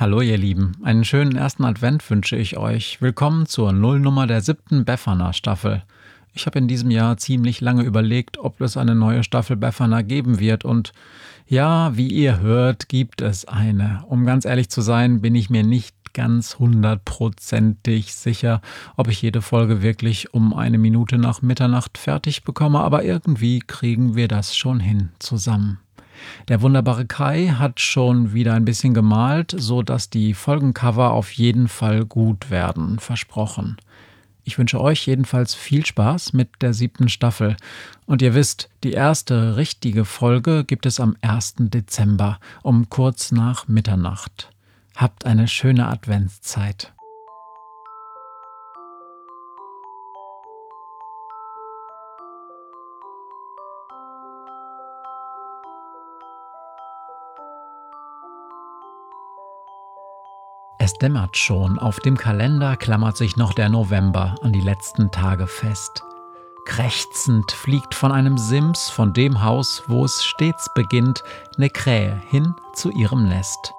Hallo ihr Lieben, einen schönen ersten Advent wünsche ich euch. Willkommen zur Nullnummer der siebten Befana Staffel. Ich habe in diesem Jahr ziemlich lange überlegt, ob es eine neue Staffel Befana geben wird und ja, wie ihr hört, gibt es eine. Um ganz ehrlich zu sein, bin ich mir nicht ganz hundertprozentig sicher, ob ich jede Folge wirklich um eine Minute nach Mitternacht fertig bekomme, aber irgendwie kriegen wir das schon hin zusammen. Der wunderbare Kai hat schon wieder ein bisschen gemalt, so dass die Folgencover auf jeden Fall gut werden, versprochen. Ich wünsche euch jedenfalls viel Spaß mit der siebten Staffel. Und ihr wisst, die erste richtige Folge gibt es am 1. Dezember um kurz nach Mitternacht. Habt eine schöne Adventszeit. Es dämmert schon, auf dem Kalender klammert sich noch der November an die letzten Tage fest. Krächzend fliegt von einem Sims, von dem Haus, wo es stets beginnt, ne Krähe hin zu ihrem Nest.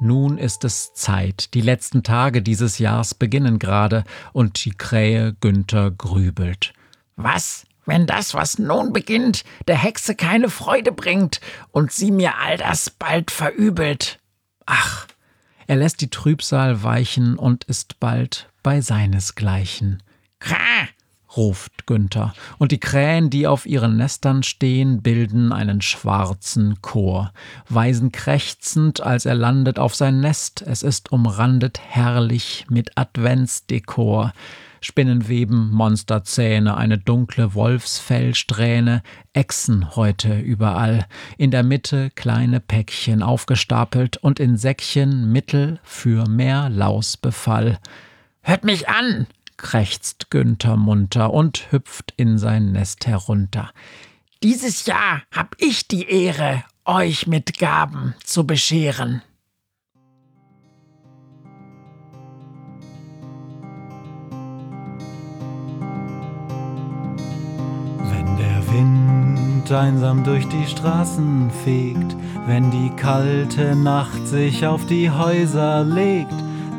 Nun ist es Zeit, die letzten Tage dieses Jahres beginnen gerade, und die Krähe Günther grübelt. Was, wenn das, was nun beginnt, der Hexe keine Freude bringt und sie mir all das bald verübelt? Ach, er lässt die Trübsal weichen und ist bald bei seinesgleichen. Krah! Ruft Günther, und die Krähen, die auf ihren Nestern stehen, bilden einen schwarzen Chor, weisen krächzend, als er landet auf sein Nest, es ist umrandet herrlich mit Adventsdekor. Spinnenweben, Monsterzähne, eine dunkle Wolfsfellsträhne, Echsen heute überall, in der Mitte kleine Päckchen aufgestapelt und in Säckchen Mittel für mehr Lausbefall. Hört mich an! Krächzt Günther munter und hüpft in sein Nest herunter. Dieses Jahr hab ich die Ehre, euch mit Gaben zu bescheren. Wind einsam durch die Straßen fegt, wenn die kalte Nacht sich auf die Häuser legt,